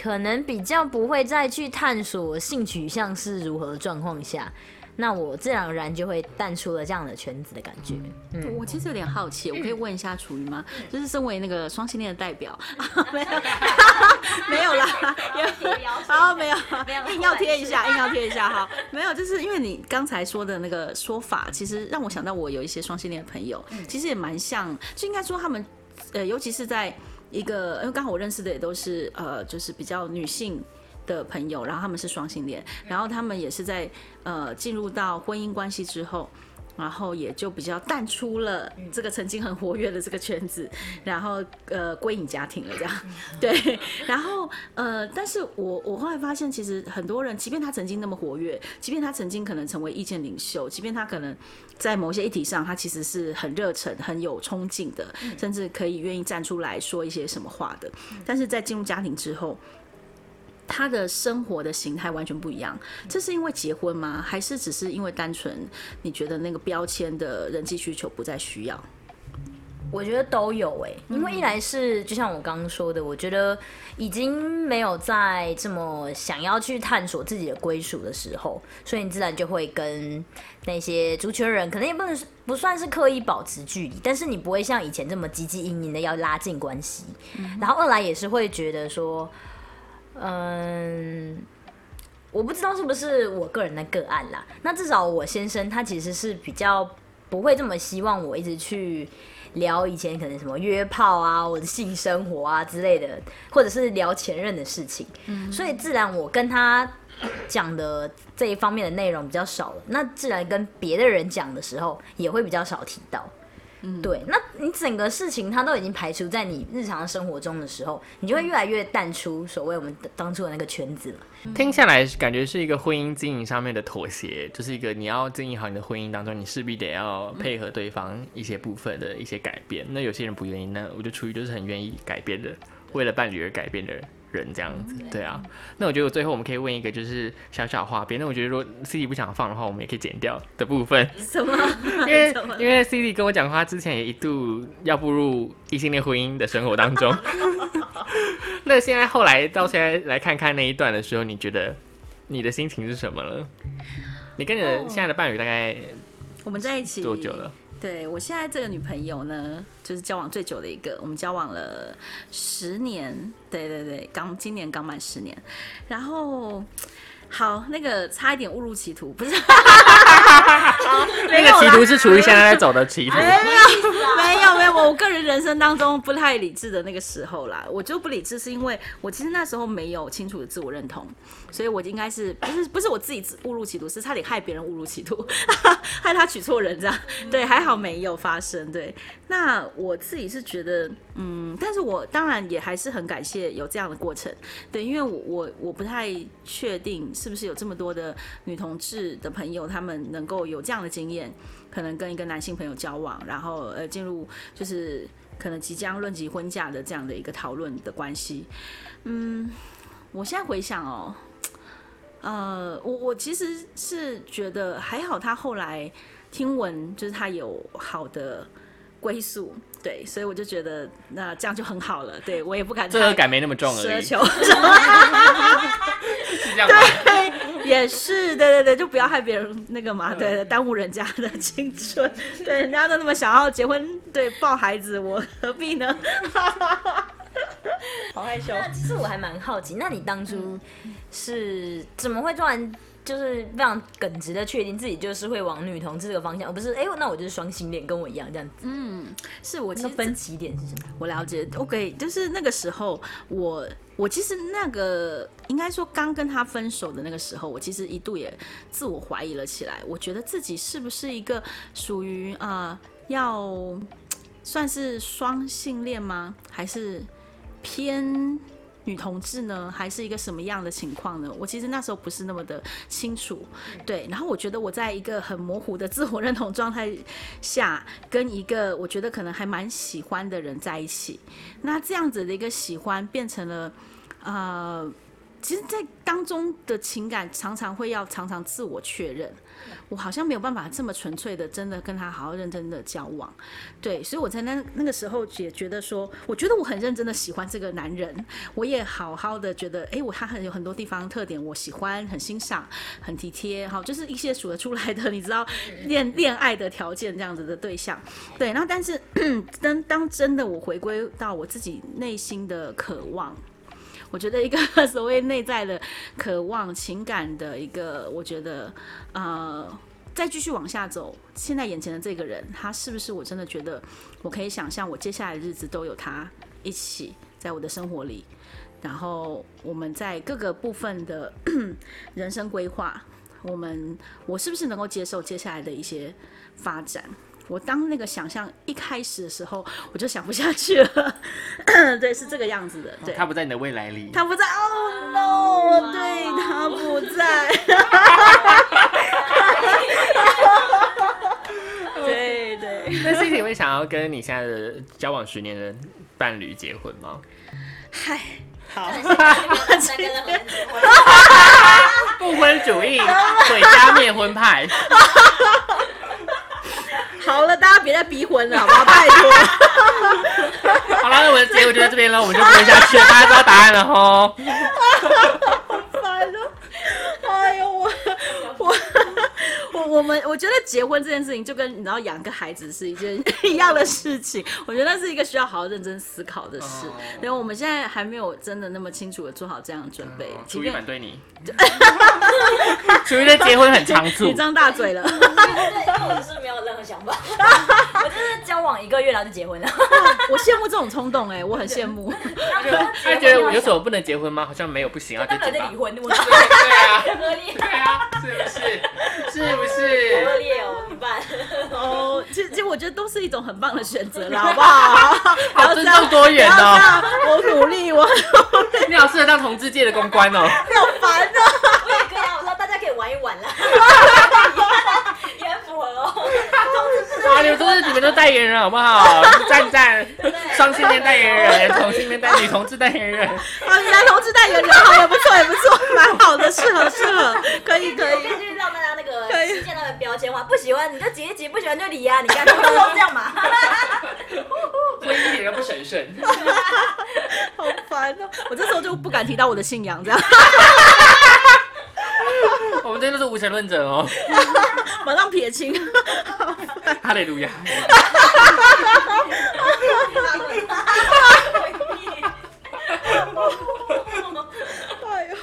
可能比较不会再去探索性取向是如何状况下。那我自然而然就会淡出了这样的圈子的感觉。嗯，我其实有点好奇，我可以问一下楚瑜吗？就是身为那个双性恋的代表，[LAUGHS] 没有，[LAUGHS] 没有啦，[LAUGHS] 好，没有，硬要贴一下，硬要贴一下哈，没有，就是因为你刚才说的那个说法，其实让我想到我有一些双性恋的朋友，其实也蛮像，就应该说他们，呃，尤其是在一个，因为刚好我认识的也都是呃，就是比较女性。的朋友，然后他们是双性恋，然后他们也是在呃进入到婚姻关系之后，然后也就比较淡出了这个曾经很活跃的这个圈子，然后呃归隐家庭了这样，[LAUGHS] 对，然后呃，但是我我后来发现，其实很多人，即便他曾经那么活跃，即便他曾经可能成为意见领袖，即便他可能在某些议题上，他其实是很热忱、很有冲劲的，甚至可以愿意站出来说一些什么话的，但是在进入家庭之后。他的生活的形态完全不一样，这是因为结婚吗？还是只是因为单纯你觉得那个标签的人际需求不再需要？我觉得都有哎，因为一来是就像我刚刚说的，我觉得已经没有在这么想要去探索自己的归属的时候，所以你自然就会跟那些足球人可能也不能不算是刻意保持距离，但是你不会像以前这么积极营营的要拉近关系。然后二来也是会觉得说。嗯，我不知道是不是我个人的个案啦。那至少我先生他其实是比较不会这么希望我一直去聊以前可能什么约炮啊，我的性生活啊之类的，或者是聊前任的事情。嗯，所以自然我跟他讲的这一方面的内容比较少了。那自然跟别的人讲的时候也会比较少提到。对，那你整个事情它都已经排除在你日常生活中的时候，你就会越来越淡出所谓我们当初的那个圈子了。听下来感觉是一个婚姻经营上面的妥协，就是一个你要经营好你的婚姻当中，你势必得要配合对方一些部分的一些改变。那有些人不愿意，那我就出于就是很愿意改变的，为了伴侣而改变的人。人这样子，对啊，那我觉得最后我们可以问一个就是小小话别，那我觉得如果 C D 不想放的话，我们也可以剪掉的部分。什么？因为 [LAUGHS] 因为 C D 跟我讲话之前也一度要步入异性恋婚姻的生活当中。[LAUGHS] 那现在后来到现在来看看那一段的时候，你觉得你的心情是什么了？你跟你的现在的伴侣大概我们在一起多久了？对我现在这个女朋友呢，就是交往最久的一个，我们交往了十年，对对对，刚今年刚满十年，然后。好，那个差一点误入歧途，不是？[LAUGHS] 那个歧途是处于现在在走的歧途。[LAUGHS] 没有，没有，没有。我个人人生当中不太理智的那个时候啦，我就不理智，是因为我其实那时候没有清楚的自我认同，所以我应该是不是不是我自己误入歧途，是差点害别人误入歧途，[LAUGHS] 害他娶错人这样。[LAUGHS] 对，还好没有发生。对，那我自己是觉得，嗯，但是我当然也还是很感谢有这样的过程。对，因为我我我不太确定。是不是有这么多的女同志的朋友，他们能够有这样的经验，可能跟一个男性朋友交往，然后呃进入就是可能即将论及婚嫁的这样的一个讨论的关系？嗯，我现在回想哦，呃，我我其实是觉得还好，他后来听闻就是他有好的归宿。对，所以我就觉得那这样就很好了。对我也不敢罪恶感没那么重而已。[LAUGHS] 是这样对，也是，对对对，就不要害别人那个嘛，对，耽误人家的青春。[LAUGHS] 对，人家都那么想要结婚，对，抱孩子，我何必呢？[LAUGHS] [LAUGHS] 好害羞。那其实我还蛮好奇，那你当初是怎么会突然就是非常耿直的确定自己就是会往女同志这个方向，而不是哎、那我就是双性恋，跟我一样这样子？嗯是我其实分歧点是什么？我了解，OK，就是那个时候，我我其实那个应该说刚跟他分手的那个时候，我其实一度也自我怀疑了起来，我觉得自己是不是一个属于呃要算是双性恋吗？还是偏？女同志呢，还是一个什么样的情况呢？我其实那时候不是那么的清楚，对。然后我觉得我在一个很模糊的自我认同状态下，跟一个我觉得可能还蛮喜欢的人在一起，那这样子的一个喜欢变成了，呃，其实，在当中的情感常常会要常常自我确认，我好像没有办法这么纯粹的真的跟他好好认真的交往，对，所以我在那那个时候也觉得说，我觉得我很认真的喜欢这个男人，我也好好的觉得，哎，我他很有很多地方特点我喜欢，很欣赏，很体贴，好，就是一些数得出来的，[LAUGHS] 你知道恋恋爱的条件这样子的对象，对，然后但是 [CLEARS THROAT] 当当真的我回归到我自己内心的渴望。我觉得一个 [LAUGHS] 所谓内在的渴望、情感的一个，我觉得呃，再继续往下走，现在眼前的这个人，他是不是我真的觉得我可以想象，我接下来的日子都有他一起在我的生活里，然后我们在各个部分的 [CLEARS THROAT] 人生规划，我们我是不是能够接受接下来的一些发展？我当那个想象一开始的时候，我就想不下去了。[COUGHS] 对，是这个样子的。对，他不在你的未来里，他不在，Oh no！对他不在。[LAUGHS] 对对，那 C C 会想要跟你现在的交往十年的伴侣结婚吗？嗨，好，[LAUGHS] [LAUGHS] 不婚主义，毁家灭婚派。好了，大家别再逼婚了，[LAUGHS] 好不好？拜托。好了，那我们的结果就在这边了，我们就不问下去了，大家知道答案了吼。[LAUGHS] 烦了，哎呦我我我我们我觉得结婚这件事情就跟你知道养个孩子是一件 [LAUGHS] 一样的事情，我觉得那是一个需要好好认真思考的事。哦因为我们现在还没有真的那么清楚的做好这样的准备，即楚瑜便反对你，楚瑜的结婚很仓促你，张大嘴了。对，因为我就是没有任何想法，[LAUGHS] 我就是交往一个月然后就结婚了。[LAUGHS] 我羡慕这种冲动哎、我很羡慕。他觉得我有什么不能结婚吗？好像没有不行啊，就结吧大不了就离。婚，我对啊，合理，对啊，是不是？是不是？恶劣哦，怎么办？哦，其实其实我觉得都是一种很棒的选择啦，[LAUGHS] 好不好？好尊重多元不要哦我努力，我你好适合当同志界的公关哦。好烦哦。我也可以啊，我说大家可以玩一玩啦，[LAUGHS] 也很符合哦。啊，你们都是你们都代言人好不好？赞赞，双性恋代言人，同性恋代女同志代言人。啊，男同志代言人好，也不错，也不错，蛮好的，适合适合，可以可以。标签化，不喜欢你就结一结，不喜欢就离啊！你看，他们都这样嘛。[LAUGHS] 婚姻一点都不神圣。[LAUGHS] 好烦哦！我这时候就不敢提到我的信仰，这样 [LAUGHS] 我们这都是无神论者哦。马上撇清。哈利路亚。哎呦，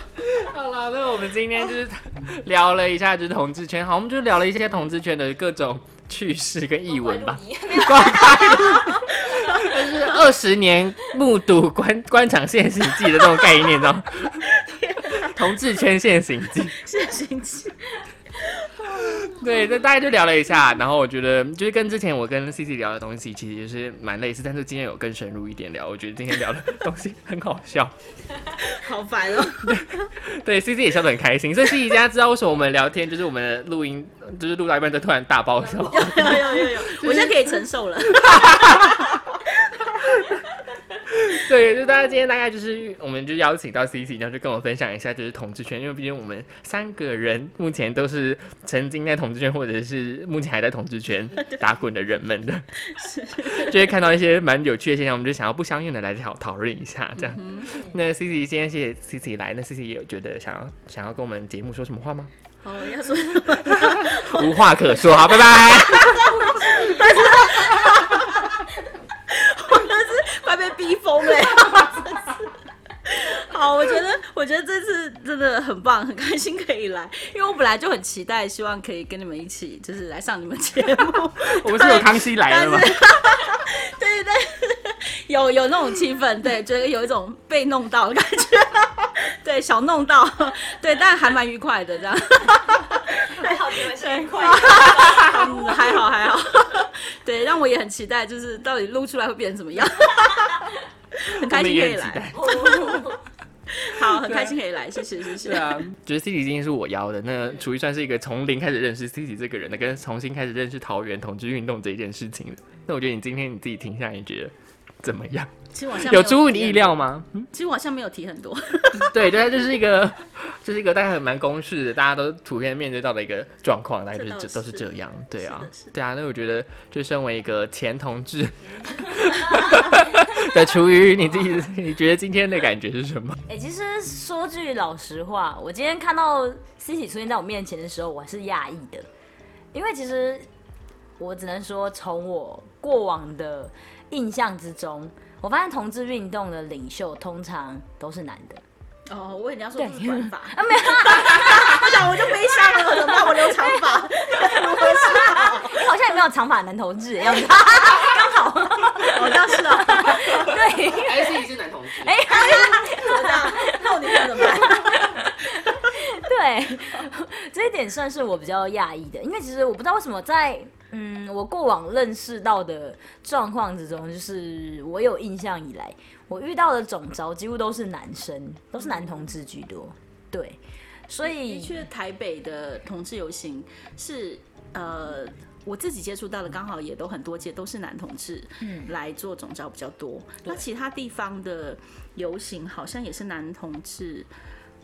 好了，那我们今天就是 [LAUGHS] 聊了一下就是同志圈，好，我们就聊了一些同志圈的各种趣事跟译文吧。光开录，就是二十年目睹官官场现行记的这种概念，你知道吗？同志圈现行记。现行记。[LAUGHS] 对，那大概就聊了一下，然后我觉得就是跟之前我跟 C C 聊的东西其实就是蛮类似，但是今天有更深入一点聊，我觉得今天聊的东西很好笑。[LAUGHS] 好烦哦！[LAUGHS] 对，C C 也笑得很开心，所以 C C 大家知道为什么我们聊天就是我们的录音就是录到一半就突然大爆笑。有有有有，我现在可以承受了。对，就大家今天大概就是我们就邀请到 C C，然后就跟我分享一下就是同志圈，因为毕竟我们三个人目前都是曾经在同志圈或者是目前还在同志圈打滚的人们的，就会看到一些蛮有趣的现象，我们就想要不相应的来讨讨论一下这样。那 C C 今天谢谢 C C 来，那 C C 也有觉得想要想要跟我们节目说什么话吗？好，我要说无话可说，好，拜拜。[LAUGHS] 逼疯了、我觉得 [LAUGHS] 我觉得这次真。的很棒，很开心可以来，因为我本来就很期待，希望可以跟你们一起，就是来上你们节目。[LAUGHS] 我们是有康熙来了吗？对对对，[LAUGHS] 有有那种气氛，对，觉得有一种被弄到的感觉，对，小弄到，对，但还蛮愉快的这样。还好你们是愉快嗯，还好还好，对，让我也很期待，就是到底录出来会变成什么样，很开心可以来。[LAUGHS] 好，很开心可以来，谢谢谢谢。对啊，觉得 C T 今天是我邀的，那楚玉算是一个从零开始认识 C T 这个人的，跟重新开始认识桃园同志运动这一件事情的。那我觉得你今天你自己听下来，你觉得怎么样？其实我好像有出乎你意料吗？嗯，其实我好像没有提很多。[LAUGHS] 对对，就是一个，这是一个大概蛮公式的，大家都普遍面对到的一个状况，大概就是这都是这样。对啊，对啊。那我觉得，就身为一个前同志 [LAUGHS] [LAUGHS] 的厨余，你自己你觉得今天的感觉是什么？哎，其实说句老实话，我今天看到 c i 出现在我面前的时候，我是讶异的，因为其实我只能说，从我过往的印象之中。我发现同志运动的领袖通常都是男的。哦，我以为你要说是短发。[LAUGHS] 啊，没有，我想我就没想了，怎么办？我留长发，好像也没有长发男同志的样子，[LAUGHS] 刚好，好像是啊。对，还是你是男同志？哎，这样，那我女朋友怎么办？[LAUGHS] 对，这一点算是我比较讶异的，因为其实我不知道为什么在。嗯，我过往认识到的状况之中，就是我有印象以来，我遇到的总招几乎都是男生，都是男同志居多。对，所以的确，台北的同志游行是呃，我自己接触到的，刚好也都很多届都是男同志来做总招比较多。那其他地方的游行好像也是男同志。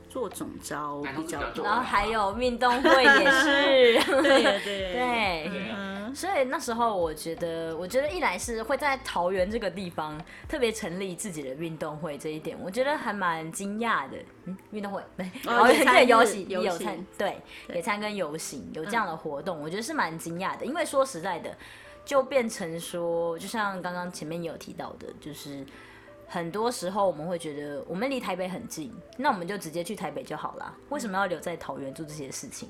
做总招比较多，然后还有运动会也是，[LAUGHS] 对对对，所以那时候我觉得，我觉得一来是会在桃园这个地方特别成立自己的运动会，这一点我觉得还蛮惊讶的。嗯，运动会 [LAUGHS] 对，桃园对游行有参对野餐跟游行有这样的活动，我觉得是蛮惊讶的。因为说实在的，就变成说，就像刚刚前面有提到的，就是。很多时候我们会觉得我们离台北很近，那我们就直接去台北就好了。为什么要留在桃园做这些事情？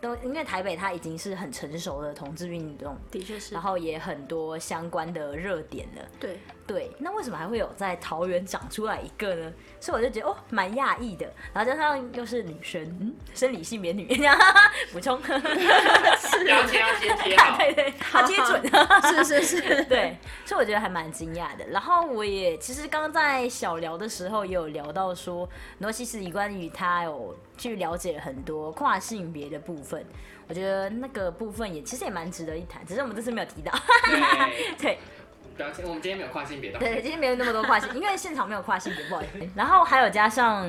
都因为台北它已经是很成熟的同志运动，的确是，然后也很多相关的热点了。对对，那为什么还会有在桃园长出来一个呢？所以我就觉得哦，蛮讶异的。然后加上又是女生，嗯，生理性别女，[LAUGHS] 补充，是 [LAUGHS] 要接要接接，[LAUGHS] 对对，他接准，是是是，对，所以我觉得还蛮惊讶的。然后我也其实刚刚在小聊的时候也有聊到说，罗西斯关于他有。去了解很多跨性别的部分，我觉得那个部分也其实也蛮值得一谈，只是我们这次没有提到。对，对，我们今天没有跨性别的。对，今天没有那么多跨性，因为现场没有跨性别，不好意思。然后还有加上，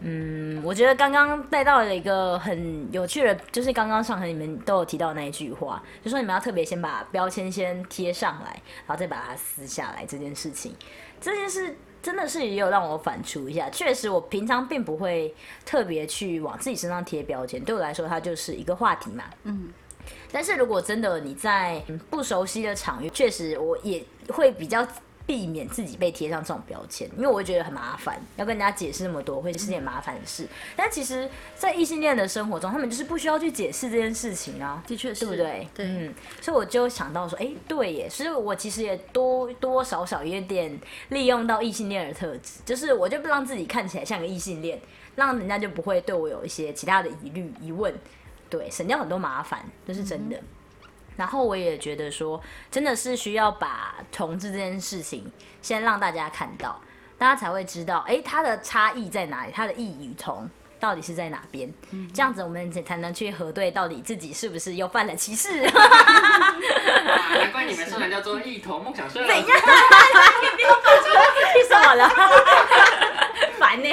嗯，我觉得刚刚带到了一个很有趣的，就是刚刚上和你们都有提到那一句话，就说你们要特别先把标签先贴上来，然后再把它撕下来这件事情，这件事。真的是也有让我反刍一下，确实我平常并不会特别去往自己身上贴标签，对我来说它就是一个话题嘛。嗯，但是如果真的你在不熟悉的场域，确实我也会比较。避免自己被贴上这种标签，因为我会觉得很麻烦，要跟人家解释那么多，会是件麻烦的事。但其实，在异性恋的生活中，他们就是不需要去解释这件事情啊，的确是，对不对？对，嗯，所以我就想到说，哎，对耶，所以我其实也多多少少有点利用到异性恋的特质，就是我就不让自己看起来像个异性恋，让人家就不会对我有一些其他的疑虑、疑问，对，省掉很多麻烦，这是真的。然后我也觉得说，真的是需要把同志这件事情先让大家看到，大家才会知道，哎，它的差异在哪里，它的异与同到底是在哪边，这样子我们才能去核对到底自己是不是又犯了歧视。[LAUGHS] 难怪你们社团叫做异同梦想社。怎样？[LAUGHS] 你不要气死我了，[LAUGHS] 烦呢。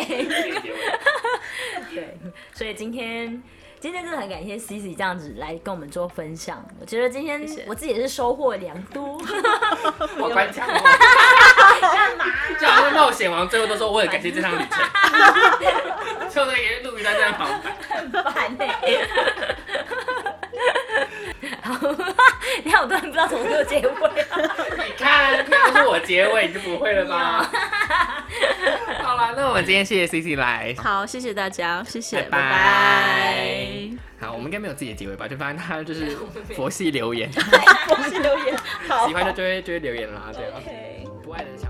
对，所以今天。今天真的很感谢 C C 这样子来跟我们做分享，我觉得今天我自己也是收获良多。[LAUGHS] 我关枪干嘛？就好像冒险王最后都说我很感谢这趟旅程。[LAUGHS] [LAUGHS] 就那个录一段这样跑，很烦呢。[LAUGHS] 好，你看我突然不知道怎么做结尾。你看，要不是我结尾，你就不会了吧？[LAUGHS] 好了，那我们今天谢谢 C C 来，好，谢谢大家，谢谢，拜拜。好，我们应该没有自己的结尾吧？就发现他就是佛系留言，[LAUGHS] 佛系留言，好喜欢就就会就会留言啦，对啊，OK 不爱的下。